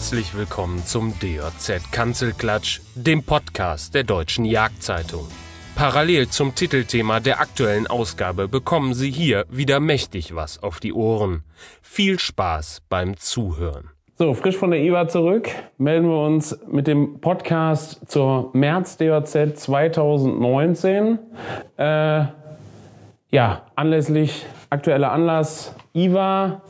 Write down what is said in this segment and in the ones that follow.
Herzlich willkommen zum DJZ Kanzelklatsch, dem Podcast der Deutschen Jagdzeitung. Parallel zum Titelthema der aktuellen Ausgabe bekommen Sie hier wieder mächtig was auf die Ohren. Viel Spaß beim Zuhören. So, frisch von der IWA zurück, melden wir uns mit dem Podcast zur März DJZ 2019. Äh, ja, anlässlich aktueller Anlass IWA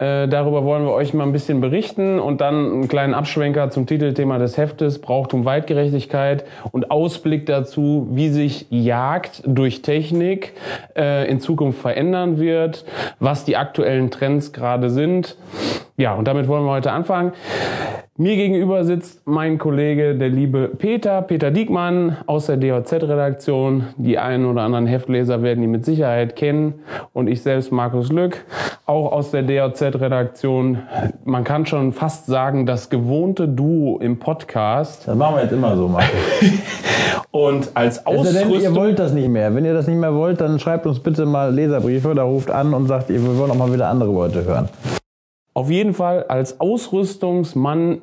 äh, darüber wollen wir euch mal ein bisschen berichten und dann einen kleinen Abschwenker zum Titelthema des Heftes, Brauchtum Weitgerechtigkeit und Ausblick dazu, wie sich Jagd durch Technik äh, in Zukunft verändern wird, was die aktuellen Trends gerade sind. Ja, und damit wollen wir heute anfangen. Mir gegenüber sitzt mein Kollege, der liebe Peter, Peter Diekmann aus der DHZ-Redaktion. Die einen oder anderen Heftleser werden ihn mit Sicherheit kennen. Und ich selbst, Markus Lück, auch aus der DHZ-Redaktion. Man kann schon fast sagen, das gewohnte Duo im Podcast. Das machen wir jetzt immer so, Markus. Und als Ausrüstung... denn, ihr wollt das nicht mehr. Wenn ihr das nicht mehr wollt, dann schreibt uns bitte mal Leserbriefe oder ruft an und sagt, wir wollen auch mal wieder andere Leute hören. Auf jeden Fall als Ausrüstungsmann,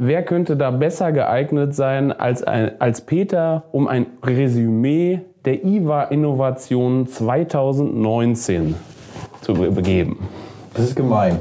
wer könnte da besser geeignet sein als, ein, als Peter, um ein Resümee der IWA Innovation 2019 zu be- begeben? Das ist gemein.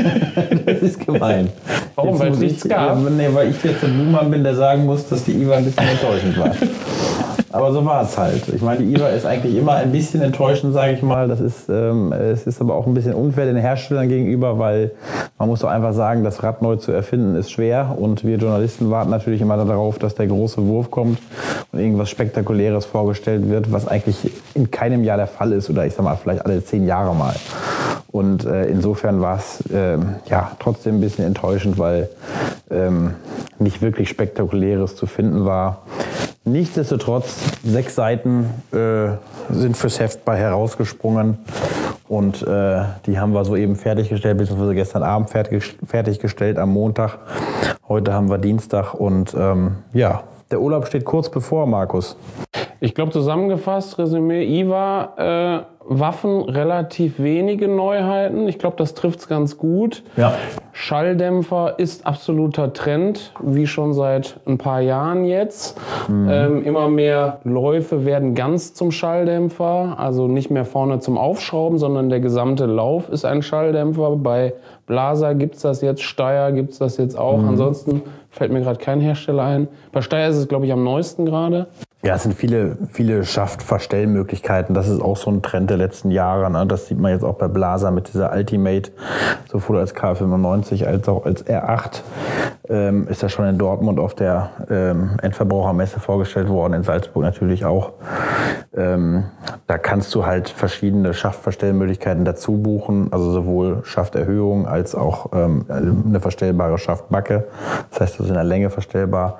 das ist gemein. Warum? Jetzt Weil es nichts ich, gab? Ja, nee, weil ich jetzt der Buhmann bin, der sagen muss, dass die IWA ein bisschen enttäuschend war. Aber so war es halt. Ich meine, die IWA ist eigentlich immer ein bisschen enttäuschend, sage ich mal. Das ist, ähm, es ist aber auch ein bisschen unfair den Herstellern gegenüber, weil man muss doch einfach sagen, das Rad neu zu erfinden ist schwer. Und wir Journalisten warten natürlich immer darauf, dass der große Wurf kommt und irgendwas Spektakuläres vorgestellt wird, was eigentlich in keinem Jahr der Fall ist. Oder ich sag mal, vielleicht alle zehn Jahre mal. Und äh, insofern war es ähm, ja trotzdem ein bisschen enttäuschend, weil ähm, nicht wirklich Spektakuläres zu finden war. Nichtsdestotrotz, sechs Seiten äh, sind fürs Heft bei herausgesprungen. Und äh, die haben wir soeben fertiggestellt, beziehungsweise gestern Abend fertig, fertiggestellt am Montag. Heute haben wir Dienstag und ähm, ja, der Urlaub steht kurz bevor, Markus. Ich glaube zusammengefasst, Resümee IWA, äh, Waffen relativ wenige Neuheiten. Ich glaube, das trifft's ganz gut. Ja. Schalldämpfer ist absoluter Trend, wie schon seit ein paar Jahren jetzt. Ähm, immer mehr Läufe werden ganz zum Schalldämpfer, also nicht mehr vorne zum Aufschrauben, sondern der gesamte Lauf ist ein Schalldämpfer. Bei Blaser gibt's das jetzt, Steyr gibt's das jetzt auch. Ansonsten fällt mir gerade kein Hersteller ein. Bei Steyr ist es, glaube ich, am neuesten gerade. Ja, es sind viele, viele Schaftverstellmöglichkeiten. Das ist auch so ein Trend der letzten Jahre. Ne? Das sieht man jetzt auch bei Blaser mit dieser Ultimate, sowohl als K95 als auch als R8. Ähm, ist ja schon in Dortmund auf der ähm, Endverbrauchermesse vorgestellt worden, in Salzburg natürlich auch. Ähm, da kannst du halt verschiedene Schaftverstellmöglichkeiten dazu buchen, also sowohl Schafterhöhung als auch ähm, eine verstellbare Schaftbacke. Das heißt, das ist in der Länge verstellbar.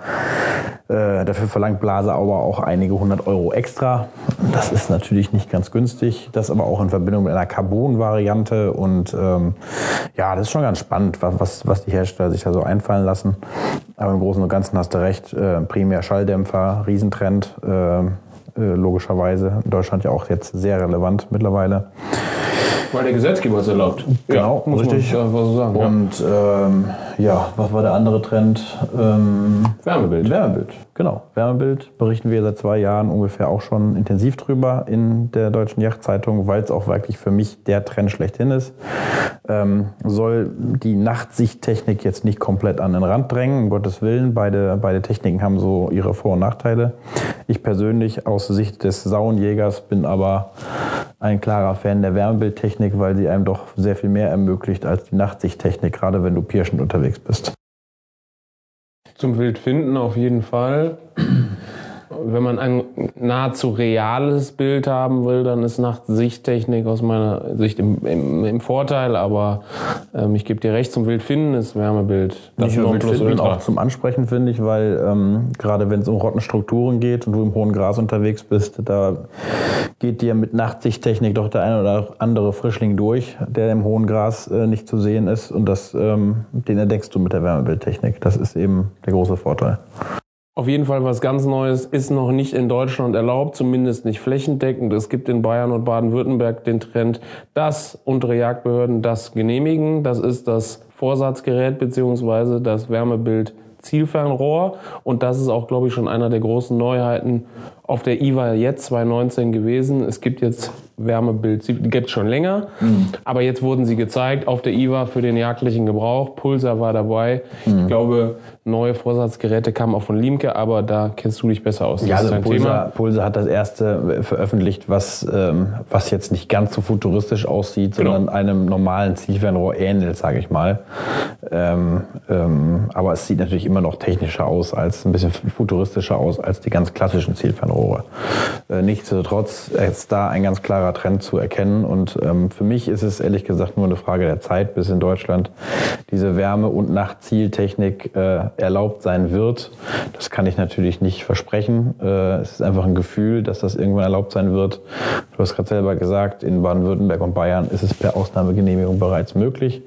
Äh, dafür verlangt Blase aber auch einige hundert Euro extra. Das ist natürlich nicht ganz günstig. Das aber auch in Verbindung mit einer Carbon-Variante. Und ähm, ja, das ist schon ganz spannend, was, was die Hersteller sich da so einfallen lassen. Aber im Großen und Ganzen hast du recht. Äh, primär Schalldämpfer, Riesentrend. Äh, äh, logischerweise. In Deutschland ja auch jetzt sehr relevant mittlerweile. Weil der Gesetzgeber es erlaubt. Genau, muss richtig. man so sagen. ja. Und ähm, ja, was war der andere Trend? Ähm, Wärmebild. Wärmebild, genau. Wärmebild berichten wir seit zwei Jahren ungefähr auch schon intensiv drüber in der Deutschen Yachtzeitung, weil es auch wirklich für mich der Trend schlechthin ist. Ähm, soll die Nachtsichttechnik jetzt nicht komplett an den Rand drängen, um Gottes Willen. Beide, beide Techniken haben so ihre Vor- und Nachteile. Ich persönlich aus Sicht des Sauenjägers bin aber ein klarer Fan der Wärmebildtechnik, weil sie einem doch sehr viel mehr ermöglicht als die Nachtsichttechnik, gerade wenn du pirschend unterwegs bist. Zum Wildfinden auf jeden Fall. Wenn man ein nahezu reales Bild haben will, dann ist Nachtsichttechnik aus meiner Sicht im, im, im Vorteil, aber ähm, ich gebe dir recht, zum Wildfinden ist Wärmebild das Nicht nur Wildfinden, auch zum Ansprechen, finde ich, weil ähm, gerade wenn es um Rottenstrukturen geht und du im hohen Gras unterwegs bist, da geht dir mit Nachtsichttechnik doch der eine oder andere Frischling durch, der im hohen Gras äh, nicht zu sehen ist und das, ähm, den entdeckst du mit der Wärmebildtechnik. Das ist eben der große Vorteil. Auf jeden Fall was ganz Neues ist noch nicht in Deutschland erlaubt, zumindest nicht flächendeckend. Es gibt in Bayern und Baden-Württemberg den Trend, dass unsere Jagdbehörden das genehmigen. Das ist das Vorsatzgerät beziehungsweise das Wärmebild Zielfernrohr. Und das ist auch, glaube ich, schon einer der großen Neuheiten auf der IWA jetzt 2019 gewesen. Es gibt jetzt Wärmebild, die gibt es schon länger, mhm. aber jetzt wurden sie gezeigt auf der IWA für den jagdlichen Gebrauch. Pulsar war dabei. Mhm. Ich glaube, neue Vorsatzgeräte kamen auch von Limke, aber da kennst du dich besser aus. Das ja, also Pulsar, Pulsar, hat das erste veröffentlicht, was, ähm, was jetzt nicht ganz so futuristisch aussieht, genau. sondern einem normalen Zielfernrohr ähnelt, sage ich mal. Ähm, ähm, aber es sieht natürlich immer noch technischer aus, als ein bisschen futuristischer aus als die ganz klassischen Zielfernrohre. Äh, nichtsdestotrotz ist da ein ganz klarer Trend zu erkennen und ähm, für mich ist es ehrlich gesagt nur eine Frage der Zeit, bis in Deutschland diese Wärme- und Nachtzieltechnik äh, erlaubt sein wird. Das kann ich natürlich nicht versprechen. Äh, es ist einfach ein Gefühl, dass das irgendwann erlaubt sein wird. Du hast gerade selber gesagt, in Baden-Württemberg und Bayern ist es per Ausnahmegenehmigung bereits möglich.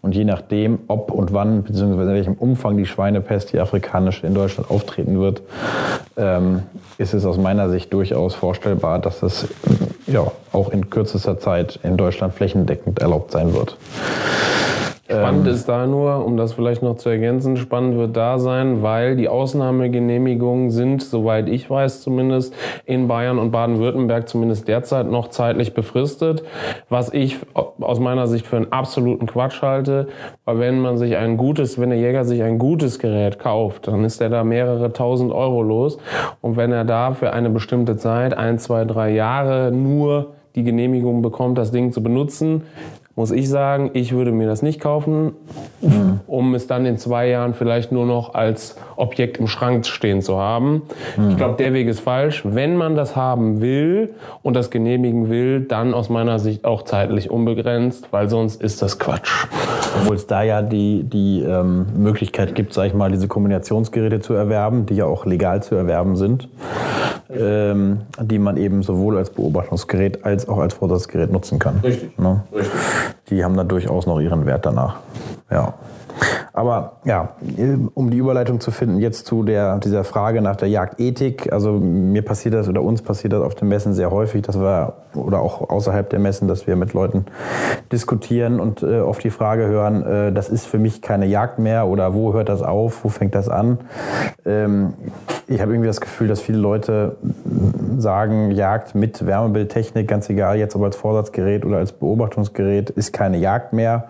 Und je nachdem, ob und wann, beziehungsweise in welchem Umfang die Schweinepest, die afrikanische, in Deutschland auftreten wird, ähm, ist es aus meiner Sicht durchaus vorstellbar, dass das ja, auch in kürzester Zeit in Deutschland flächendeckend erlaubt sein wird. Spannend ähm, ist da nur, um das vielleicht noch zu ergänzen, spannend wird da sein, weil die Ausnahmegenehmigungen sind, soweit ich weiß zumindest, in Bayern und Baden-Württemberg zumindest derzeit noch zeitlich befristet, was ich aus meiner Sicht für einen absoluten Quatsch halte, weil wenn man sich ein gutes, wenn der Jäger sich ein gutes Gerät kauft, dann ist er da mehrere tausend Euro los. Und wenn er da für eine bestimmte Zeit, ein, zwei, drei Jahre nur die Genehmigung bekommt, das Ding zu benutzen, muss ich sagen, ich würde mir das nicht kaufen, mhm. um es dann in zwei Jahren vielleicht nur noch als Objekt im Schrank stehen zu haben. Mhm. Ich glaube, der Weg ist falsch. Wenn man das haben will und das genehmigen will, dann aus meiner Sicht auch zeitlich unbegrenzt, weil sonst ist das Quatsch. Obwohl es da ja die, die ähm, Möglichkeit gibt, sag ich mal, diese Kombinationsgeräte zu erwerben, die ja auch legal zu erwerben sind, ähm, die man eben sowohl als Beobachtungsgerät als auch als Vorsatzgerät nutzen kann. Richtig. Ne? Richtig die haben da durchaus noch ihren Wert danach. Ja. Aber ja, um die Überleitung zu finden, jetzt zu der, dieser Frage nach der Jagdethik. Also mir passiert das oder uns passiert das auf den Messen sehr häufig, dass wir, oder auch außerhalb der Messen, dass wir mit Leuten diskutieren und äh, oft die Frage hören, äh, das ist für mich keine Jagd mehr oder wo hört das auf, wo fängt das an? Ähm, ich habe irgendwie das Gefühl, dass viele Leute sagen, Jagd mit Wärmebildtechnik, ganz egal, jetzt ob als Vorsatzgerät oder als Beobachtungsgerät, ist keine Jagd mehr.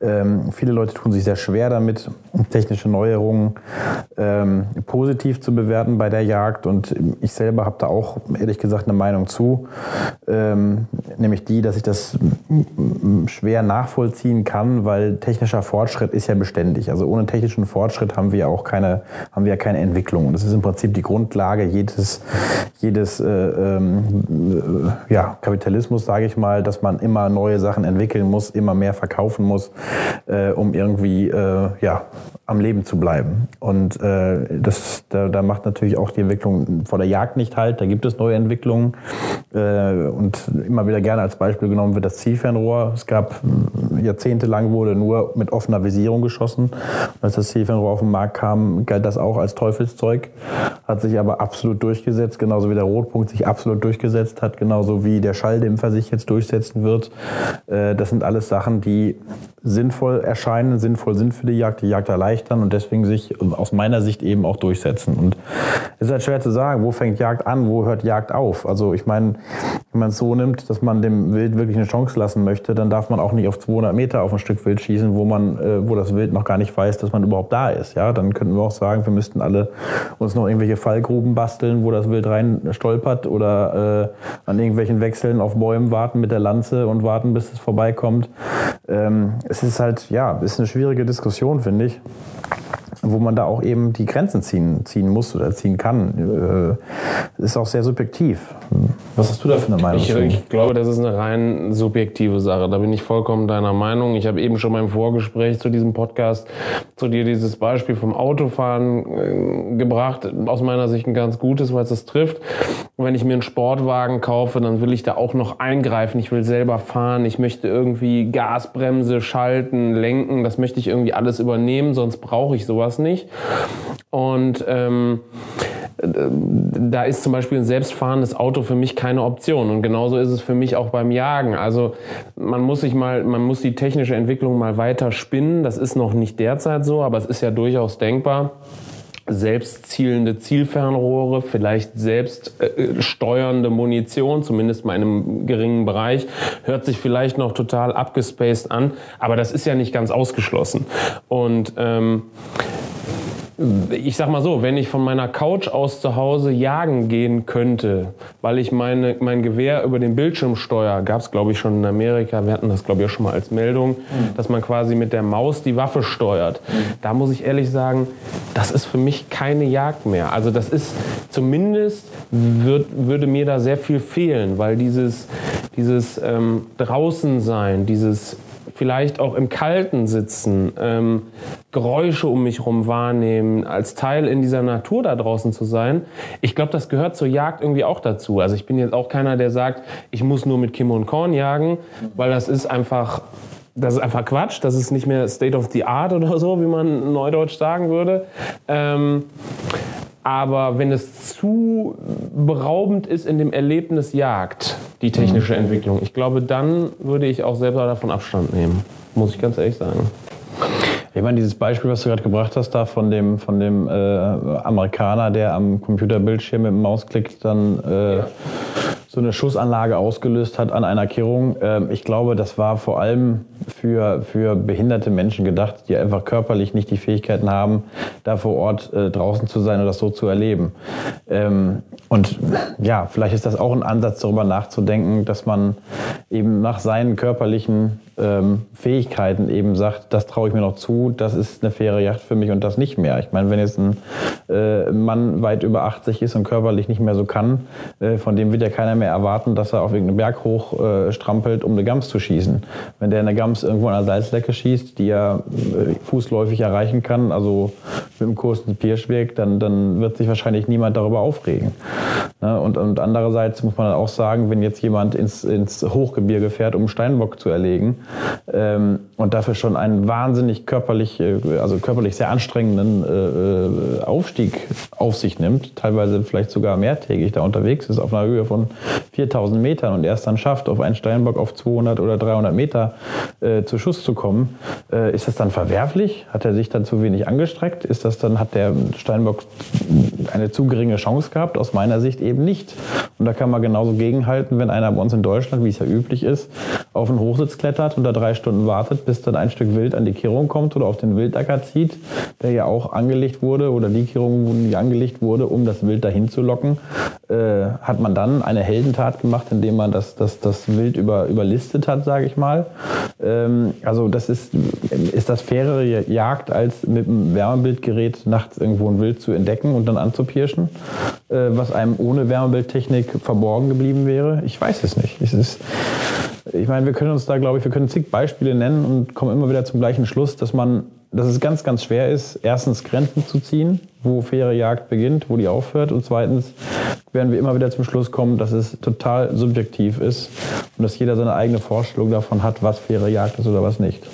Ähm, viele Leute tun sich sehr schwer damit, technische Neuerungen ähm, positiv zu bewerten bei der Jagd. Und ich selber habe da auch ehrlich gesagt eine Meinung zu, ähm, nämlich die, dass ich das schwer nachvollziehen kann, weil technischer Fortschritt ist ja beständig. Also ohne technischen Fortschritt haben wir auch keine, haben wir keine Entwicklung. Und das ist im Prinzip die Grundlage jedes, jedes äh, ähm, ja, Kapitalismus, sage ich mal, dass man immer neue Sachen entwickeln muss, immer mehr verkaufen muss, äh, um irgendwie äh, ja, am Leben zu bleiben. Und äh, das, da, da macht natürlich auch die Entwicklung vor der Jagd nicht halt. Da gibt es neue Entwicklungen. Äh, und immer wieder gerne als Beispiel genommen wird das Zielfernrohr. Es gab äh, jahrzehntelang wurde nur mit offener Visierung geschossen. Als das Zielfernrohr auf den Markt kam, galt das auch als Teufelszeug. Hat sich aber absolut durchgesetzt, genauso wie der Rotpunkt sich absolut durchgesetzt hat, genauso wie der Schalldämpfer sich jetzt durchsetzen wird. Äh, das sind alles Sachen, die sinnvoll erscheinen, sinnvoll sind für die Jagd, die Jagd erleichtern und deswegen sich aus meiner Sicht eben auch durchsetzen. Und ist halt schwer zu sagen, wo fängt Jagd an, wo hört Jagd auf. Also ich meine, wenn man es so nimmt, dass man dem Wild wirklich eine Chance lassen möchte, dann darf man auch nicht auf 200 Meter auf ein Stück Wild schießen, wo man, äh, wo das Wild noch gar nicht weiß, dass man überhaupt da ist. Ja, dann könnten wir auch sagen, wir müssten alle uns noch irgendwelche Fallgruben basteln, wo das Wild rein stolpert oder äh, an irgendwelchen Wechseln auf Bäumen warten mit der Lanze und warten, bis es vorbeikommt. Ähm, es ist halt, ja, ist eine schwierige Diskussion, finde ich wo man da auch eben die Grenzen ziehen, ziehen muss oder ziehen kann, äh, ist auch sehr subjektiv. Was hast du da für eine Meinung? Ich, ich, glaube, das ist eine rein subjektive Sache. Da bin ich vollkommen deiner Meinung. Ich habe eben schon beim Vorgespräch zu diesem Podcast zu dir dieses Beispiel vom Autofahren äh, gebracht. Aus meiner Sicht ein ganz gutes, weil es das trifft. Wenn ich mir einen Sportwagen kaufe, dann will ich da auch noch eingreifen. Ich will selber fahren. Ich möchte irgendwie Gasbremse schalten, lenken. Das möchte ich irgendwie alles übernehmen. Sonst brauche ich sowas nicht. Und ähm, da ist zum Beispiel ein selbstfahrendes Auto für mich keine Option. Und genauso ist es für mich auch beim Jagen. Also man muss sich mal, man muss die technische Entwicklung mal weiter spinnen. Das ist noch nicht derzeit so, aber es ist ja durchaus denkbar selbstzielende Zielfernrohre, vielleicht selbst äh, steuernde Munition, zumindest mal in einem geringen Bereich, hört sich vielleicht noch total abgespaced an, aber das ist ja nicht ganz ausgeschlossen. Und ähm, ich sag mal so, wenn ich von meiner Couch aus zu Hause jagen gehen könnte, weil ich meine, mein Gewehr über den Bildschirm steuere, gab es glaube ich schon in Amerika, wir hatten das glaube ich auch schon mal als Meldung, mhm. dass man quasi mit der Maus die Waffe steuert. Mhm. Da muss ich ehrlich sagen, das ist für mich keine Jagd mehr. Also das ist zumindest wird, würde mir da sehr viel fehlen, weil dieses, dieses ähm, draußen sein, dieses vielleicht auch im Kalten sitzen, ähm, Geräusche um mich herum wahrnehmen, als Teil in dieser Natur da draußen zu sein. Ich glaube, das gehört zur Jagd irgendwie auch dazu. Also ich bin jetzt auch keiner, der sagt, ich muss nur mit Kim und Korn jagen, weil das ist einfach das ist einfach Quatsch, das ist nicht mehr State of the Art oder so, wie man neudeutsch sagen würde. Ähm, aber wenn es zu beraubend ist in dem Erlebnis Jagd, die technische mhm. Entwicklung, ich glaube, dann würde ich auch selber davon Abstand nehmen. Muss ich ganz ehrlich sagen. Ich meine, dieses Beispiel, was du gerade gebracht hast, da von dem, von dem äh, Amerikaner, der am Computerbildschirm mit dem Mausklick dann äh, ja so eine Schussanlage ausgelöst hat an einer Kehrung. Ähm, ich glaube, das war vor allem für, für behinderte Menschen gedacht, die einfach körperlich nicht die Fähigkeiten haben, da vor Ort äh, draußen zu sein und das so zu erleben. Ähm, und ja, vielleicht ist das auch ein Ansatz, darüber nachzudenken, dass man eben nach seinen körperlichen ähm, Fähigkeiten eben sagt, das traue ich mir noch zu, das ist eine faire Yacht für mich und das nicht mehr. Ich meine, wenn jetzt ein äh, Mann weit über 80 ist und körperlich nicht mehr so kann, äh, von dem wird ja keiner mehr erwarten, dass er auf irgendeinen Berg hoch äh, strampelt, um eine Gams zu schießen. Wenn der eine Gams irgendwo an der Salzlecke schießt, die er äh, fußläufig erreichen kann, also mit dem kurzen Pirschweg, dann, dann wird sich wahrscheinlich niemand darüber aufregen. Ne? Und, und andererseits muss man auch sagen, wenn jetzt jemand ins, ins Hochgebirge fährt, um Steinbock zu erlegen, ähm, und dafür schon einen wahnsinnig körperlich, äh, also körperlich sehr anstrengenden äh, Aufstieg auf sich nimmt, teilweise vielleicht sogar mehrtägig da unterwegs ist, auf einer Höhe von 4000 Metern und erst dann schafft, auf einen Steinbock auf 200 oder 300 Meter äh, zu Schuss zu kommen, äh, ist das dann verwerflich? Hat er sich dann zu wenig angestreckt? Ist das dann, hat der Steinbock eine zu geringe Chance gehabt? Aus meiner Sicht eben nicht. Und da kann man genauso gegenhalten, wenn einer bei uns in Deutschland, wie es ja üblich ist, auf einen Hochsitz klettert und da drei Stunden wartet, bis dann ein Stück Wild an die Kehrung kommt oder auf den Wildacker zieht, der ja auch angelegt wurde oder die Kehrung, die angelegt wurde, um das Wild dahin zu locken, äh, hat man dann eine Heldentat gemacht, indem man das, das, das Wild über, überlistet hat, sage ich mal. Ähm, also das ist, ist das fairere Jagd, als mit einem Wärmebildgerät nachts irgendwo ein Wild zu entdecken und dann anzupirschen, äh, was einem ohne Wärmebildtechnik verborgen geblieben wäre? Ich weiß es nicht. Es ist, ich meine, wir können uns da, glaube ich, wir können zig Beispiele nennen und kommen immer wieder zum gleichen Schluss, dass man, dass es ganz, ganz schwer ist, erstens Grenzen zu ziehen, wo faire Jagd beginnt, wo die aufhört und zweitens werden wir immer wieder zum Schluss kommen, dass es total subjektiv ist und dass jeder seine eigene Vorstellung davon hat, was faire Jagd ist oder was nicht.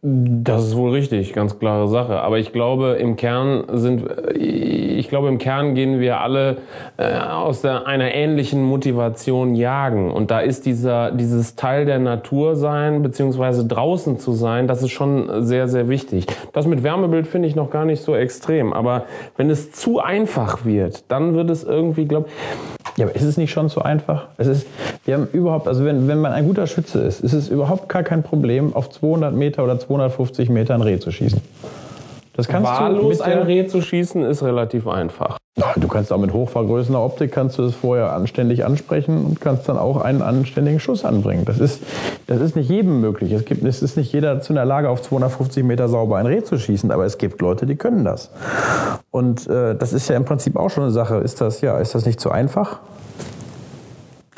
Das ist wohl richtig, ganz klare Sache. Aber ich glaube, im Kern sind, ich glaube, im Kern gehen wir alle äh, aus der, einer ähnlichen Motivation jagen. Und da ist dieser, dieses Teil der Natur sein, beziehungsweise draußen zu sein, das ist schon sehr, sehr wichtig. Das mit Wärmebild finde ich noch gar nicht so extrem. Aber wenn es zu einfach wird, dann wird es irgendwie, glaube ja, aber ist es nicht schon so einfach? Es ist, wir haben überhaupt, also wenn, wenn man ein guter Schütze ist, ist es überhaupt gar kein Problem, auf 200 Meter oder 250 Meter ein Reh zu schießen. Das kannst Wahllos du ein Reh zu schießen ist relativ einfach. Du kannst auch mit hochvergrößernder Optik kannst du es vorher anständig ansprechen und kannst dann auch einen anständigen Schuss anbringen. Das ist, das ist nicht jedem möglich. Es, gibt, es ist nicht jeder dazu in der Lage, auf 250 Meter sauber ein Reh zu schießen, aber es gibt Leute, die können das. Und äh, das ist ja im Prinzip auch schon eine Sache. Ist das, ja, ist das nicht zu einfach?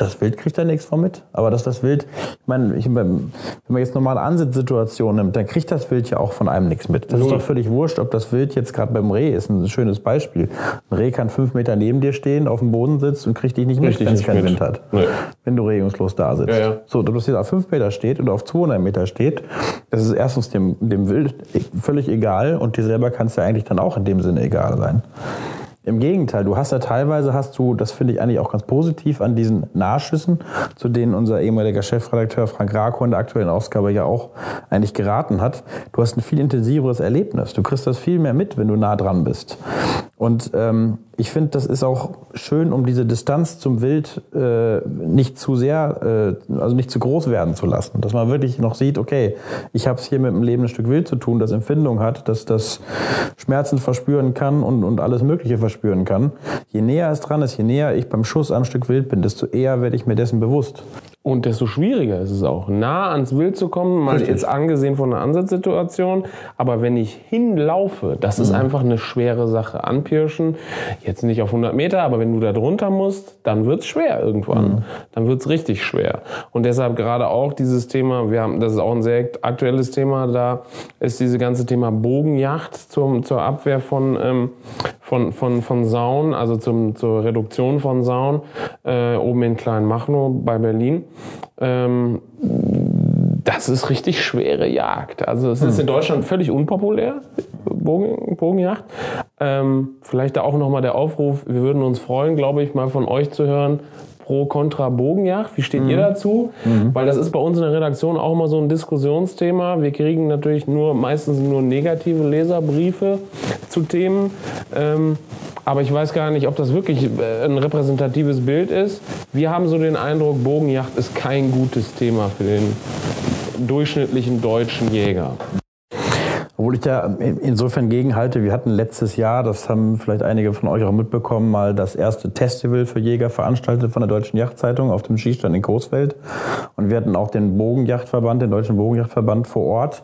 Das Wild kriegt da nichts von mit. Aber dass das Wild, ich meine, ich, wenn man jetzt normale Ansitzsituationen nimmt, dann kriegt das Wild ja auch von einem nichts mit. Das Null. ist doch völlig wurscht, ob das Wild jetzt gerade beim Reh ist. Ein schönes Beispiel. Ein Reh kann fünf Meter neben dir stehen, auf dem Boden sitzt und kriegt dich nicht mit, wenn es keinen Wind hat. Nee. Wenn du regungslos da sitzt. Ja, ja. So, ob das jetzt auf fünf Meter steht oder auf 200 Meter steht, das ist erstens dem, dem Wild völlig egal und dir selber kann es ja eigentlich dann auch in dem Sinne egal sein. Im Gegenteil, du hast ja teilweise hast du, das finde ich eigentlich auch ganz positiv an diesen Nahschüssen, zu denen unser ehemaliger Chefredakteur Frank Rako in der aktuellen Ausgabe ja auch eigentlich geraten hat. Du hast ein viel intensiveres Erlebnis. Du kriegst das viel mehr mit, wenn du nah dran bist. Und ähm, ich finde, das ist auch schön, um diese Distanz zum Wild äh, nicht zu sehr, äh, also nicht zu groß werden zu lassen. Dass man wirklich noch sieht, okay, ich habe es hier mit einem lebenden Stück Wild zu tun, das Empfindung hat, dass das Schmerzen verspüren kann und, und alles Mögliche verspüren kann. Je näher es dran ist, je näher ich beim Schuss am Stück Wild bin, desto eher werde ich mir dessen bewusst. Und desto schwieriger ist es auch, nah ans Wild zu kommen, mal Richtig. jetzt angesehen von einer Ansatzsituation. Aber wenn ich hinlaufe, das ist mhm. einfach eine schwere Sache. Anpirschen, jetzt nicht auf 100 Meter, aber wenn du da drunter musst, dann wird's schwer irgendwann. Mhm. Dann wird's richtig schwer. Und deshalb gerade auch dieses Thema, wir haben, das ist auch ein sehr aktuelles Thema, da ist diese ganze Thema Bogenjacht zum, zur Abwehr von, ähm, von, von, von Sauen, also zum, zur Reduktion von Sauen, äh, oben in Kleinmachnow bei Berlin. Ähm, das ist richtig schwere Jagd. Also es ist hm. in Deutschland völlig unpopulär, Bogen, Bogenjagd. Ähm, vielleicht da auch nochmal der Aufruf, wir würden uns freuen, glaube ich, mal von euch zu hören, pro kontra Bogenjagd. Wie steht mhm. ihr dazu? Mhm. Weil das ist bei uns in der Redaktion auch immer so ein Diskussionsthema. Wir kriegen natürlich nur meistens nur negative Leserbriefe zu Themen. Ähm, aber ich weiß gar nicht, ob das wirklich äh, ein repräsentatives Bild ist. Wir haben so den Eindruck, Bogenjacht ist kein gutes Thema für den durchschnittlichen deutschen Jäger. Obwohl ich da insofern gegenhalte, wir hatten letztes Jahr, das haben vielleicht einige von euch auch mitbekommen, mal das erste Festival für Jäger veranstaltet von der Deutschen Yachtzeitung auf dem Skistand in Coesfeld. Und wir hatten auch den Bogenjachtverband, den Deutschen Bogenjachtverband vor Ort.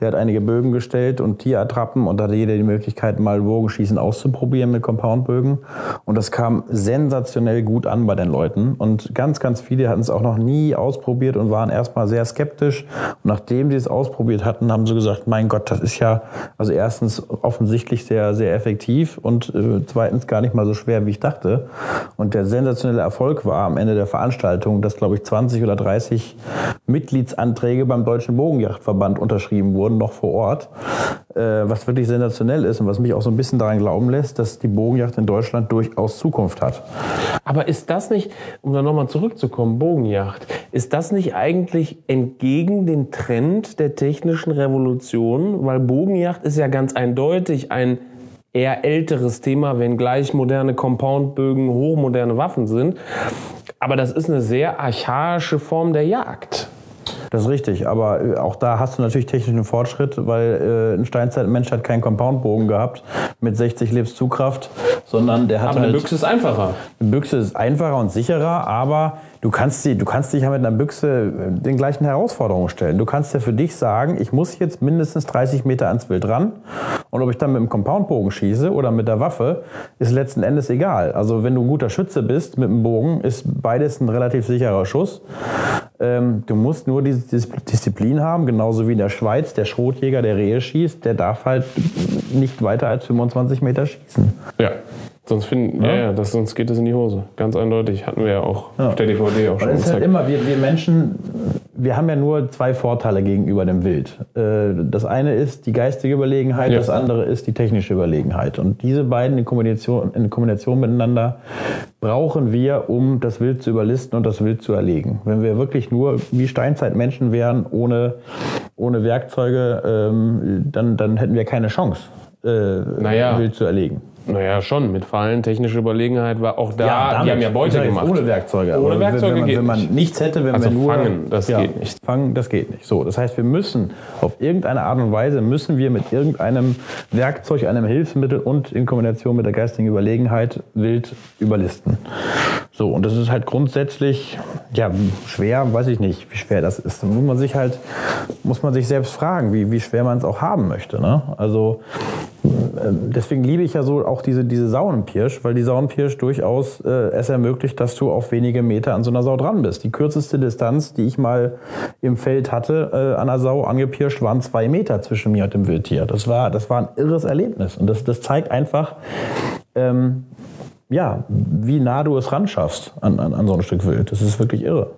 Der hat einige Bögen gestellt und Tierattrappen und da hatte jeder die Möglichkeit, mal Bogenschießen auszuprobieren mit Compoundbögen. Und das kam sensationell gut an bei den Leuten. Und ganz, ganz viele hatten es auch noch nie ausprobiert und waren erstmal sehr skeptisch. Und nachdem sie es ausprobiert hatten, haben sie gesagt, mein Gott, das ist ja also erstens offensichtlich sehr, sehr effektiv und äh, zweitens gar nicht mal so schwer, wie ich dachte. Und der sensationelle Erfolg war am Ende der Veranstaltung, dass, glaube ich, 20 oder 30 Mitgliedsanträge beim Deutschen Bogenjachtverband unterschrieben wurden, noch vor Ort. Äh, was wirklich sensationell ist und was mich auch so ein bisschen daran glauben lässt, dass die Bogenjacht in Deutschland durchaus Zukunft hat. Aber ist das nicht, um da nochmal zurückzukommen, Bogenjacht, ist das nicht eigentlich entgegen den Trend der technischen Revolution? Weil Bogenjacht ist ja ganz eindeutig ein eher älteres Thema, wenngleich moderne Compoundbögen hochmoderne Waffen sind. Aber das ist eine sehr archaische Form der Jagd. Das ist richtig, aber äh, auch da hast du natürlich technischen Fortschritt, weil äh, ein Steinzeitmensch hat keinen Compoundbogen gehabt mit 60 Lebs Zugkraft, sondern der hat aber halt... eine Büchse ist einfacher. Eine Büchse ist einfacher und sicherer, aber du kannst, die, du kannst dich ja mit einer Büchse äh, den gleichen Herausforderungen stellen. Du kannst ja für dich sagen, ich muss jetzt mindestens 30 Meter ans Wild ran. Und ob ich dann mit dem Compoundbogen schieße oder mit der Waffe, ist letzten Endes egal. Also wenn du ein guter Schütze bist mit dem Bogen, ist beides ein relativ sicherer Schuss. Ähm, du musst nur diese Disziplin haben, genauso wie in der Schweiz der Schrotjäger, der Rehe schießt, der darf halt nicht weiter als 25 Meter schießen. Ja. Sonst, finden, ja. Ja, das, sonst geht es in die Hose. Ganz eindeutig. Hatten wir ja auch ja. auf der DVD auch schon. Es ist halt immer, wir, wir Menschen, wir haben ja nur zwei Vorteile gegenüber dem Wild. Äh, das eine ist die geistige Überlegenheit, ja. das andere ist die technische Überlegenheit. Und diese beiden in Kombination, in Kombination miteinander brauchen wir, um das Wild zu überlisten und das Wild zu erlegen. Wenn wir wirklich nur wie Steinzeitmenschen wären, ohne, ohne Werkzeuge, ähm, dann, dann hätten wir keine Chance, äh, naja. Wild zu erlegen. Naja, schon. Mit Fallen, technische Überlegenheit war auch da. Ja, damit, die haben ja Beute gemacht. Ohne Werkzeuge. Ohne Werkzeuge wenn, man, geht wenn man nichts hätte, wenn also wir nur fangen, das ja, geht nicht. Fangen, das geht nicht. So, das heißt, wir müssen auf irgendeine Art und Weise müssen wir mit irgendeinem Werkzeug, einem Hilfsmittel und in Kombination mit der geistigen Überlegenheit wild überlisten. So, und das ist halt grundsätzlich, ja, schwer, weiß ich nicht, wie schwer das ist. Da muss man sich halt, muss man sich selbst fragen, wie, wie schwer man es auch haben möchte. Ne? Also, deswegen liebe ich ja so auch diese, diese Saunenpirsch, weil die Saunenpirsch durchaus äh, es ermöglicht, dass du auf wenige Meter an so einer Sau dran bist. Die kürzeste Distanz, die ich mal im Feld hatte, äh, an einer Sau angepirscht, waren zwei Meter zwischen mir und dem Wildtier. Das war, das war ein irres Erlebnis. Und das, das zeigt einfach, ähm, ja, wie nah du es ran schaffst an, an, an so ein Stück Wild. Das ist wirklich irre.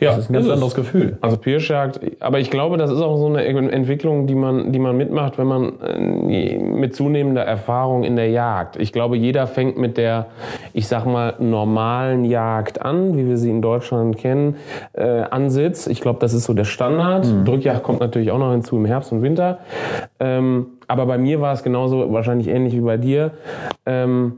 Ja, das ist ein ganz ist es. anderes Gefühl. Also Pirschjagd, aber ich glaube, das ist auch so eine Entwicklung, die man, die man mitmacht, wenn man äh, mit zunehmender Erfahrung in der Jagd. Ich glaube, jeder fängt mit der, ich sag mal, normalen Jagd an, wie wir sie in Deutschland kennen, äh, Ansitz. Ich glaube, das ist so der Standard. Drückjagd kommt natürlich auch noch hinzu im Herbst und Winter. Ähm, aber bei mir war es genauso, wahrscheinlich ähnlich wie bei dir. Ähm,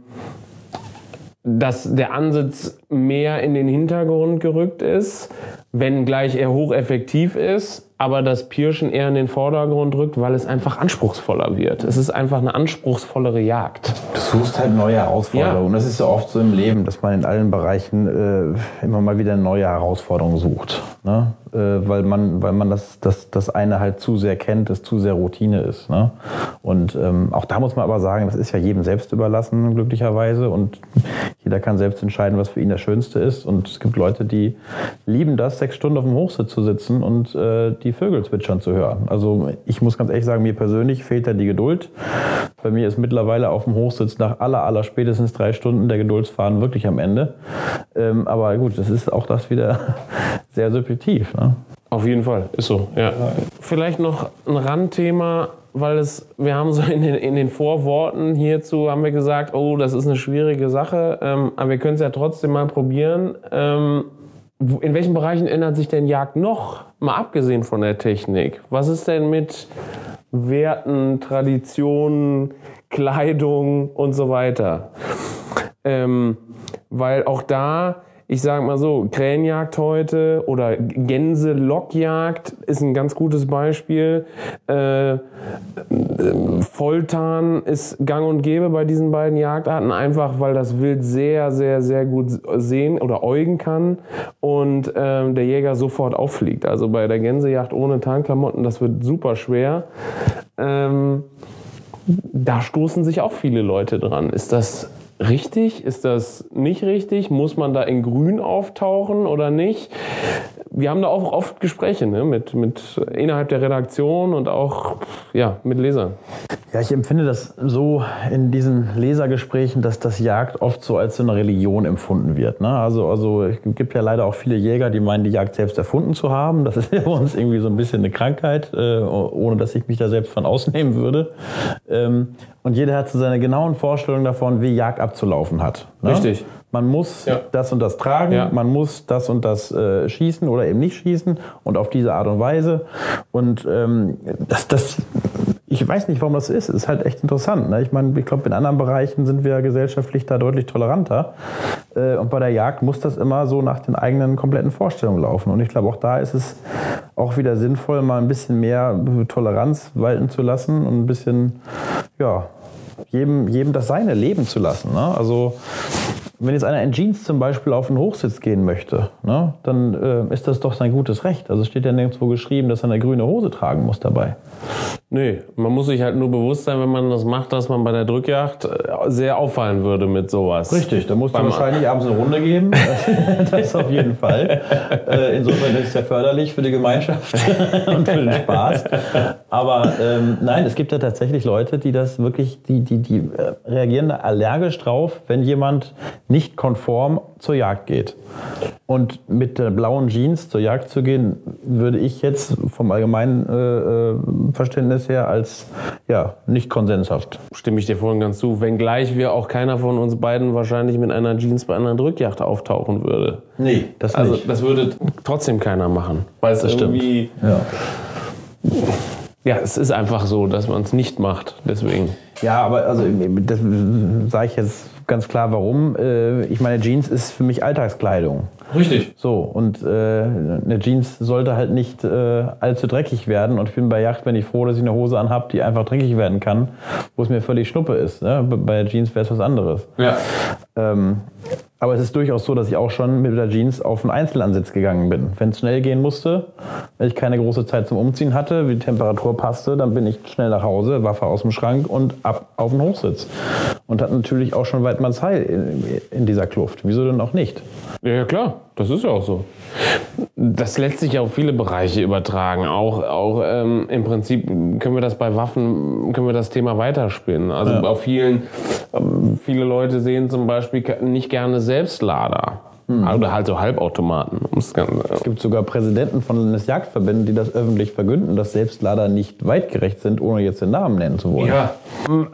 dass der Ansatz mehr in den Hintergrund gerückt ist, wenngleich er hocheffektiv ist, aber das Pirschen eher in den Vordergrund rückt, weil es einfach anspruchsvoller wird. Es ist einfach eine anspruchsvollere Jagd. Du suchst halt neue Herausforderungen. Ja. Das ist ja oft so im Leben, dass man in allen Bereichen äh, immer mal wieder neue Herausforderungen sucht. Ne? Äh, weil man, weil man das, das, das eine halt zu sehr kennt, das zu sehr Routine ist. Ne? Und ähm, auch da muss man aber sagen, das ist ja jedem selbst überlassen, glücklicherweise. Und jeder kann selbst entscheiden, was für ihn das Schönste ist. Und es gibt Leute, die lieben das, sechs Stunden auf dem Hochsitz zu sitzen und äh, die Vögel zwitschern zu hören. Also ich muss ganz ehrlich sagen, mir persönlich fehlt da die Geduld. Bei mir ist mittlerweile auf dem Hochsitz nach aller, aller spätestens drei Stunden der Geduldsfaden wirklich am Ende. Ähm, aber gut, das ist auch das wieder sehr subjektiv. Ne? Auf jeden Fall, ist so. Ja. Vielleicht noch ein Randthema, weil es, wir haben so in den, in den Vorworten hierzu haben wir gesagt, oh, das ist eine schwierige Sache, ähm, aber wir können es ja trotzdem mal probieren. Ähm, in welchen Bereichen ändert sich denn Jagd noch, mal abgesehen von der Technik? Was ist denn mit Werten, Traditionen, Kleidung und so weiter? Ähm, weil auch da, ich sage mal so, Krähenjagd heute oder Gänse-Lockjagd ist ein ganz gutes Beispiel. Äh, Volltarn ist gang und gäbe bei diesen beiden Jagdarten, einfach weil das Wild sehr, sehr, sehr gut sehen oder äugen kann und ähm, der Jäger sofort auffliegt. Also bei der Gänsejagd ohne Tarnklamotten, das wird super schwer. Ähm, da stoßen sich auch viele Leute dran. Ist das richtig? Ist das nicht richtig? Muss man da in Grün auftauchen oder nicht? Wir haben da auch oft Gespräche ne? mit, mit innerhalb der Redaktion und auch ja, mit Lesern. Ja, ich empfinde das so in diesen Lesergesprächen, dass das Jagd oft so als so eine Religion empfunden wird. Ne? Also, also es gibt ja leider auch viele Jäger, die meinen, die Jagd selbst erfunden zu haben. Das ist ja bei uns irgendwie so ein bisschen eine Krankheit, äh, ohne dass ich mich da selbst von ausnehmen würde. Ähm, und jeder hat so seine genauen Vorstellungen davon, wie Jagd abzulaufen hat. Ne? Richtig. Man muss Ja. das und das tragen, Ja. man muss das und das äh, schießen oder eben nicht schießen und auf diese Art und Weise. Und ähm, das, das, ich weiß nicht, warum das ist. Es ist halt echt interessant. Ne? Ich meine, ich glaube, in anderen Bereichen sind wir gesellschaftlich da deutlich toleranter. Äh, und bei der Jagd muss das immer so nach den eigenen kompletten Vorstellungen laufen. Und ich glaube, auch da ist es auch wieder sinnvoll, mal ein bisschen mehr Toleranz walten zu lassen und ein bisschen, ja, jedem, jedem das seine leben zu lassen. Ne? Also wenn jetzt einer in Jeans zum Beispiel auf den Hochsitz gehen möchte, ne, dann äh, ist das doch sein gutes Recht. Also steht ja nirgendwo geschrieben, dass er eine grüne Hose tragen muss dabei. Nee, man muss sich halt nur bewusst sein, wenn man das macht, dass man bei der Drückjagd äh, sehr auffallen würde mit sowas. Richtig, da musst du wahrscheinlich abends eine Runde geben. das auf jeden Fall. Äh, insofern ist es ja förderlich für die Gemeinschaft und für den Spaß. Aber ähm, nein, es gibt ja tatsächlich Leute, die das wirklich, die, die, die äh, reagieren allergisch drauf, wenn jemand nicht konform zur Jagd geht. Und mit der blauen Jeans zur Jagd zu gehen, würde ich jetzt vom allgemeinen äh, äh, Verständnis her als ja, nicht konsenshaft Stimme ich dir vorhin ganz zu. Wenngleich wir auch keiner von uns beiden wahrscheinlich mit einer Jeans bei einer Drückjagd auftauchen würde. Nee, das Also nicht. das würde trotzdem keiner machen. Weil es Das stimmt. irgendwie. Ja. Ja, es ist einfach so, dass man es nicht macht. Deswegen. Ja, aber also das sage ich jetzt ganz klar, warum. Äh, Ich meine, Jeans ist für mich Alltagskleidung. Richtig. So, und äh, eine Jeans sollte halt nicht äh, allzu dreckig werden. Und ich bin bei Yacht, bin ich froh, dass ich eine Hose anhab, die einfach dreckig werden kann, wo es mir völlig schnuppe ist. Ne? Bei Jeans wäre es was anderes. Ja. Ähm, aber es ist durchaus so, dass ich auch schon mit der Jeans auf einen Einzelansitz gegangen bin. Wenn es schnell gehen musste, wenn ich keine große Zeit zum Umziehen hatte, wie die Temperatur passte, dann bin ich schnell nach Hause, Waffe aus dem Schrank und ab auf den Hochsitz. Und hat natürlich auch schon Weidmanns Heil in, in dieser Kluft. Wieso denn auch nicht? Ja, ja, das ist ja auch so. Das lässt sich auf viele Bereiche übertragen. Auch, auch ähm, im Prinzip können wir das bei Waffen, können wir das Thema weiterspinnen. Also Ja. auf vielen, ähm, viele Leute sehen zum Beispiel nicht gerne Selbstlader. Hm. Oder halt so Halbautomaten. Es gibt sogar Präsidenten von Landesjagdverbänden, die das öffentlich verkünden, dass Selbstlader nicht weitgerecht sind, ohne jetzt den Namen nennen zu wollen. Ja,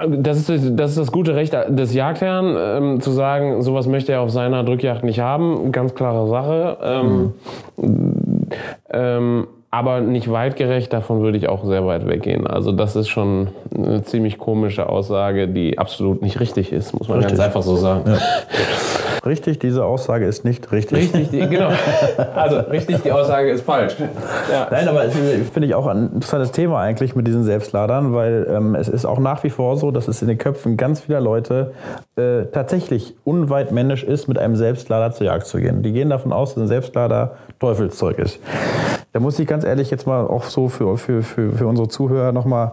das ist das, ist das gute Recht des Jagdherrn, ähm, zu sagen, sowas möchte er auf seiner Drückjagd nicht haben. Ganz klare Sache. Ähm, hm. ähm, aber nicht weitgerecht, davon würde ich auch sehr weit weggehen. Also das ist schon eine ziemlich komische Aussage, die absolut nicht richtig ist, muss man richtig. ganz einfach so sagen. Ja. Richtig, diese Aussage ist nicht richtig. Richtig, die, genau. Also richtig, die Aussage ist falsch. Ja. Nein, aber es finde ich auch ein interessantes Thema eigentlich mit diesen Selbstladern, weil ähm, es ist auch nach wie vor so, dass es in den Köpfen ganz vieler Leute äh, tatsächlich unweit männisch ist, mit einem Selbstlader zur Jagd zu gehen. Die gehen davon aus, dass ein Selbstlader Teufelszeug ist. Da muss ich ganz ehrlich jetzt mal auch so für, für, für, für unsere Zuhörer nochmal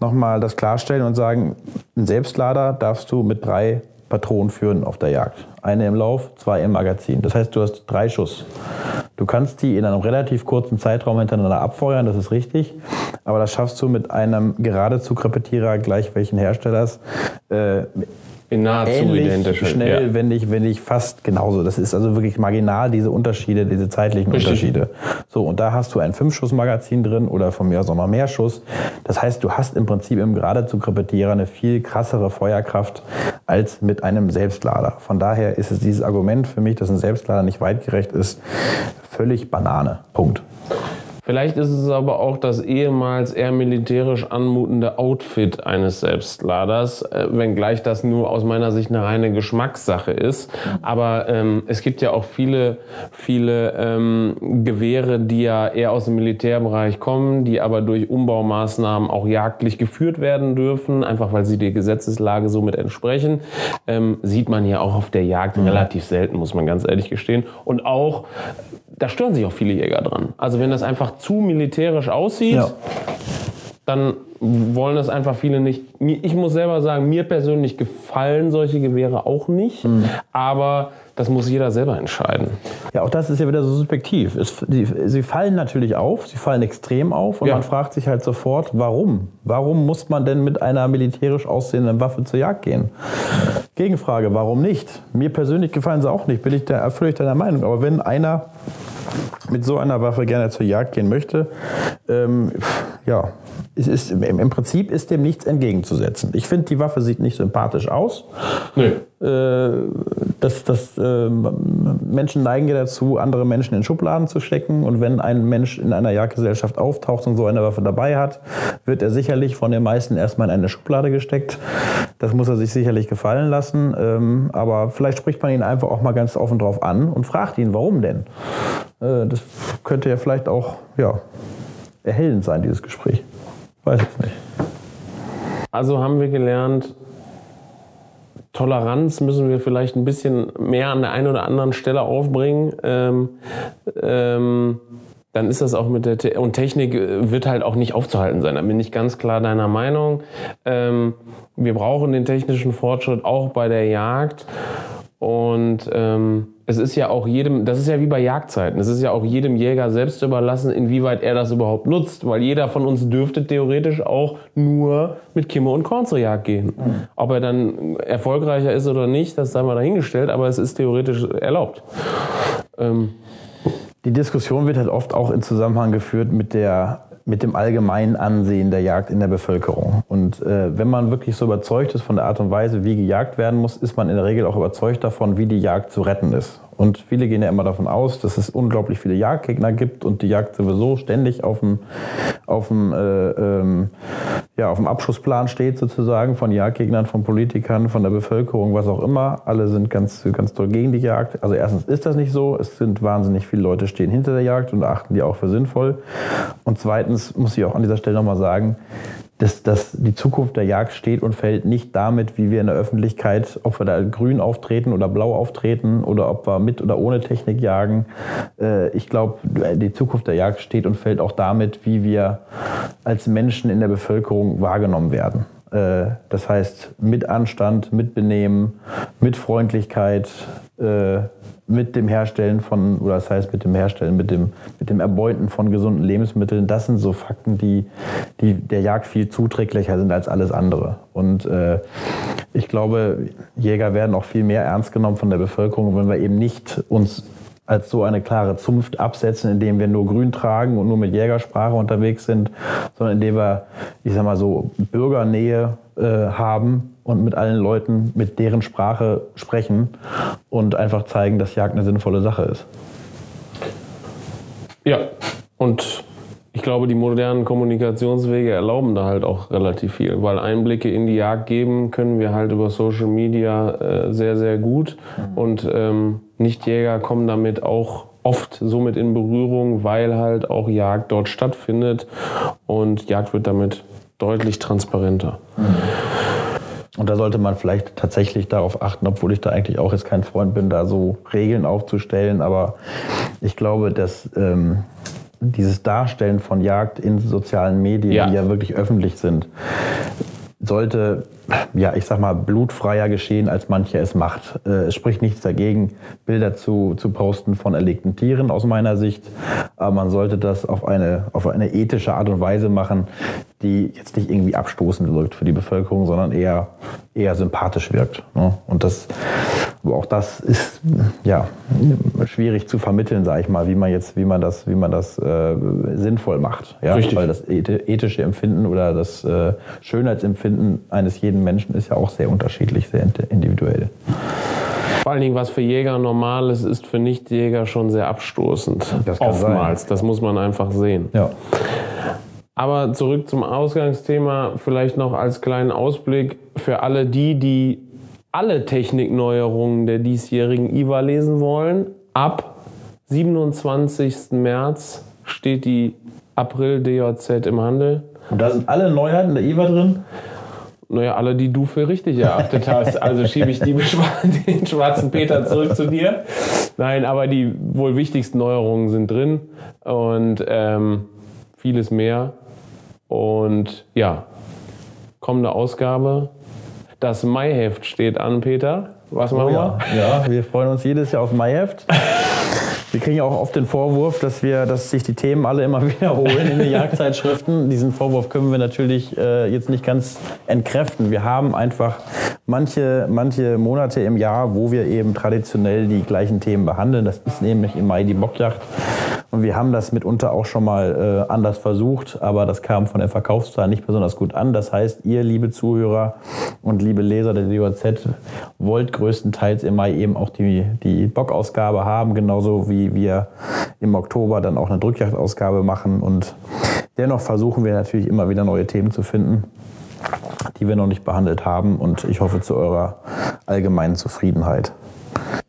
noch mal das klarstellen und sagen, ein Selbstlader darfst du mit drei Patronen führen auf der Jagd. Eine im Lauf, zwei im Magazin. Das heißt, du hast drei Schuss. Du kannst die in einem relativ kurzen Zeitraum hintereinander abfeuern, das ist richtig. Aber das schaffst du mit einem Geradezugrepetierer gleich welchen Herstellers äh, in nahezu ähnlich identisch. schnell, ja. wenn, nicht, wenn nicht fast genauso. Das ist also wirklich marginal, diese Unterschiede, diese zeitlichen Richtig. Unterschiede. So, und da hast du ein Fünf-Schuss-Magazin drin oder von mir aus auch noch mehr Schuss. Das heißt, du hast im Prinzip im geradezu Krepetierer eine viel krassere Feuerkraft als mit einem Selbstlader. Von daher ist es dieses Argument für mich, dass ein Selbstlader nicht weitgerecht ist, völlig Banane. Punkt. Vielleicht ist es aber auch das ehemals eher militärisch anmutende Outfit eines Selbstladers, äh, wenngleich das nur aus meiner Sicht eine reine Geschmackssache ist. Aber ähm, es gibt ja auch viele, viele ähm, Gewehre, die ja eher aus dem Militärbereich kommen, die aber durch Umbaumaßnahmen auch jagdlich geführt werden dürfen, einfach weil sie der Gesetzeslage somit entsprechen. Ähm, sieht man ja auch auf der Jagd relativ selten, muss man ganz ehrlich gestehen. Und auch da stören sich auch viele Jäger dran. Also wenn das einfach zu militärisch aussieht, ja. Dann wollen das einfach viele nicht. Ich muss selber sagen, mir persönlich gefallen solche Gewehre auch nicht, mhm. aber das muss jeder selber entscheiden. Ja, auch das ist ja wieder so subjektiv. Es, die, sie fallen natürlich auf, sie fallen extrem auf und ja. man fragt sich halt sofort, warum? Warum muss man denn mit einer militärisch aussehenden Waffe zur Jagd gehen? Gegenfrage, warum nicht? Mir persönlich gefallen sie auch nicht, bin ich da völlig deiner Meinung. Aber wenn einer mit so einer Waffe gerne zur Jagd gehen möchte, ähm, ja, es ist, im Prinzip ist dem nichts entgegenzusetzen. Ich finde, die Waffe sieht nicht sympathisch aus. Nee. Äh, das, das, äh, Menschen neigen ja dazu, andere Menschen in Schubladen zu stecken. Und wenn ein Mensch in einer Jagdgesellschaft auftaucht und so eine Waffe dabei hat, wird er sicherlich von den meisten erstmal in eine Schublade gesteckt. Das muss er sich sicherlich gefallen lassen. Ähm, aber vielleicht spricht man ihn einfach auch mal ganz offen drauf an und fragt ihn, warum denn? Äh, das könnte ja vielleicht auch ja, erhellend sein, dieses Gespräch. Weiß es nicht. Also haben wir gelernt, Toleranz müssen wir vielleicht ein bisschen mehr an der einen oder anderen Stelle aufbringen. Ähm, ähm, dann ist das auch mit der Te und Technik äh, wird halt auch nicht aufzuhalten sein. Da bin ich ganz klar deiner Meinung. Ähm, wir brauchen den technischen Fortschritt auch bei der Jagd und ähm, es ist ja auch jedem, das ist ja wie bei Jagdzeiten, es ist ja auch jedem Jäger selbst überlassen, inwieweit er das überhaupt nutzt, weil jeder von uns dürfte theoretisch auch nur mit Kimme und Korn zur Jagd gehen. Mhm. Ob er dann erfolgreicher ist oder nicht, das sei mal dahingestellt, aber es ist theoretisch erlaubt. Ähm. Die Diskussion wird halt oft auch in Zusammenhang geführt mit der mit dem allgemeinen Ansehen der Jagd in der Bevölkerung. Und äh, wenn man wirklich so überzeugt ist von der Art und Weise, wie gejagt werden muss, ist man in der Regel auch überzeugt davon, wie die Jagd zu retten ist. Und viele gehen ja immer davon aus, dass es unglaublich viele Jagdgegner gibt und die Jagd sowieso ständig auf dem, auf dem, äh, ähm, ja, auf dem Abschussplan steht sozusagen von Jagdgegnern, von Politikern, von der Bevölkerung, was auch immer. Alle sind ganz, ganz toll gegen die Jagd. Also erstens ist das nicht so. Es sind wahnsinnig viele Leute stehen hinter der Jagd und achten die auch für sinnvoll. Und zweitens muss ich auch an dieser Stelle nochmal sagen, dass, dass die Zukunft der Jagd steht und fällt nicht damit, wie wir in der Öffentlichkeit, ob wir da grün auftreten oder blau auftreten oder ob wir mit oder ohne Technik jagen. Äh, ich glaube, die Zukunft der Jagd steht und fällt auch damit, wie wir als Menschen in der Bevölkerung wahrgenommen werden. Äh, das heißt, mit Anstand, mit Benehmen, mit Freundlichkeit, äh, mit dem Herstellen von, oder das heißt mit dem Herstellen, mit dem, mit dem Erbeuten von gesunden Lebensmitteln, das sind so Fakten, die, die der Jagd viel zuträglicher sind als alles andere. Und äh, ich glaube, Jäger werden auch viel mehr ernst genommen von der Bevölkerung, wenn wir eben nicht uns als so eine klare Zunft absetzen, indem wir nur grün tragen und nur mit Jägersprache unterwegs sind, sondern indem wir, ich sag mal so, Bürgernähe äh, haben und mit allen Leuten mit deren Sprache sprechen und einfach zeigen, dass Jagd eine sinnvolle Sache ist. Ja, und ich glaube, die modernen Kommunikationswege erlauben da halt auch relativ viel, weil Einblicke in die Jagd geben können wir halt über Social Media äh, sehr, sehr gut. Mhm. Und ähm, Nichtjäger kommen damit auch oft somit in Berührung, weil halt auch Jagd dort stattfindet und Jagd wird damit deutlich transparenter. Mhm. Und da sollte man vielleicht tatsächlich darauf achten, obwohl ich da eigentlich auch jetzt kein Freund bin, da so Regeln aufzustellen. Aber ich glaube, dass ähm, dieses Darstellen von Jagd in sozialen Medien, ja. die ja wirklich öffentlich sind, sollte, ja, ich sag mal, blutfreier geschehen, als mancher es macht. Äh, es spricht nichts dagegen, Bilder zu, zu posten von erlegten Tieren aus meiner Sicht. Aber man sollte das auf eine, auf eine ethische Art und Weise machen, die jetzt nicht irgendwie abstoßend wirkt für die Bevölkerung, sondern eher, eher sympathisch wirkt. Ne? Und das, aber auch das ist ja schwierig zu vermitteln, sage ich mal, wie man jetzt, wie man das, wie man das äh, sinnvoll macht. Ja? Richtig. Weil das ethische Empfinden oder das äh, Schönheitsempfinden eines jeden Menschen ist ja auch sehr unterschiedlich, sehr individuell. Vor allen Dingen, was für Jäger normal ist, ist für Nichtjäger schon sehr abstoßend. Das Oftmals. Sein. Das muss man einfach sehen. Ja. Aber zurück zum Ausgangsthema, vielleicht noch als kleinen Ausblick für alle die, die alle Technikneuerungen der diesjährigen IWA lesen wollen. Ab 27. März steht die April DJZ im Handel. Und da sind alle Neuheiten der IWA drin? Naja, alle, die du für richtig erachtet hast. Also schiebe ich die, den schwarzen Peter zurück zu dir. Nein, aber die wohl wichtigsten Neuerungen sind drin und ähm, vieles mehr. Und ja, kommende Ausgabe das Maiheft steht an, Peter. Was machen oh, ja. wir? Ja, wir freuen uns jedes Jahr auf Maiheft. Wir kriegen ja auch oft den Vorwurf, dass wir, dass sich die Themen alle immer wiederholen in den Jagdzeitschriften. Diesen Vorwurf können wir natürlich äh, jetzt nicht ganz entkräften. Wir haben einfach manche, manche Monate im Jahr, wo wir eben traditionell die gleichen Themen behandeln. Das ist nämlich im Mai die Bockjacht. Und wir haben das mitunter auch schon mal äh, anders versucht, aber das kam von der Verkaufszahl nicht besonders gut an. Das heißt, ihr, liebe Zuhörer und liebe Leser der DOZ, wollt größtenteils im Mai eben auch die, die Bockausgabe haben, genauso wie wir im Oktober dann auch eine Drückjagdausgabe machen. Und dennoch versuchen wir natürlich immer wieder neue Themen zu finden die wir noch nicht behandelt haben und ich hoffe zu eurer allgemeinen Zufriedenheit.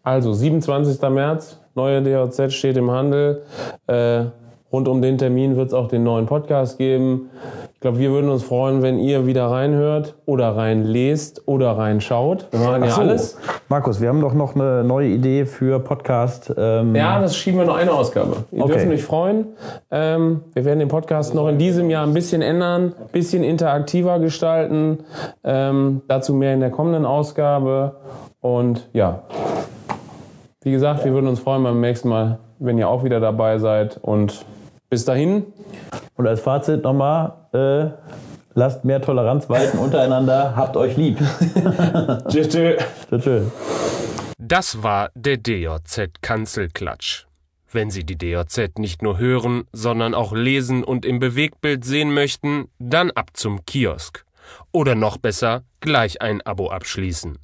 Also 27. März, neue DOZ steht im Handel. Äh, rund um den Termin wird es auch den neuen Podcast geben. Ich glaube, wir würden uns freuen, wenn ihr wieder reinhört oder reinlest oder reinschaut. Wir machen ja so. alles. Markus, wir haben doch noch eine neue Idee für Podcast. Ähm ja, das schieben wir noch eine Ausgabe. Ihr okay. dürft euch freuen. Ähm, wir werden den Podcast noch in diesem Jahr ein bisschen ändern, ein bisschen interaktiver gestalten. Ähm, dazu mehr in der kommenden Ausgabe. Und ja, wie gesagt, wir würden uns freuen beim nächsten Mal, wenn ihr auch wieder dabei seid. Und bis dahin. Und als Fazit nochmal, äh, lasst mehr Toleranz walten untereinander, habt euch lieb. tschüss, tschüss. Das war der DJZ Kanzelklatsch. Wenn Sie die DJZ nicht nur hören, sondern auch lesen und im Bewegtbild sehen möchten, dann ab zum Kiosk. Oder noch besser, gleich ein Abo abschließen.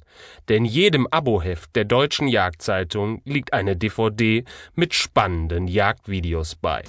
Denn jedem Aboheft der Deutschen Jagdzeitung liegt eine DVD mit spannenden Jagdvideos bei.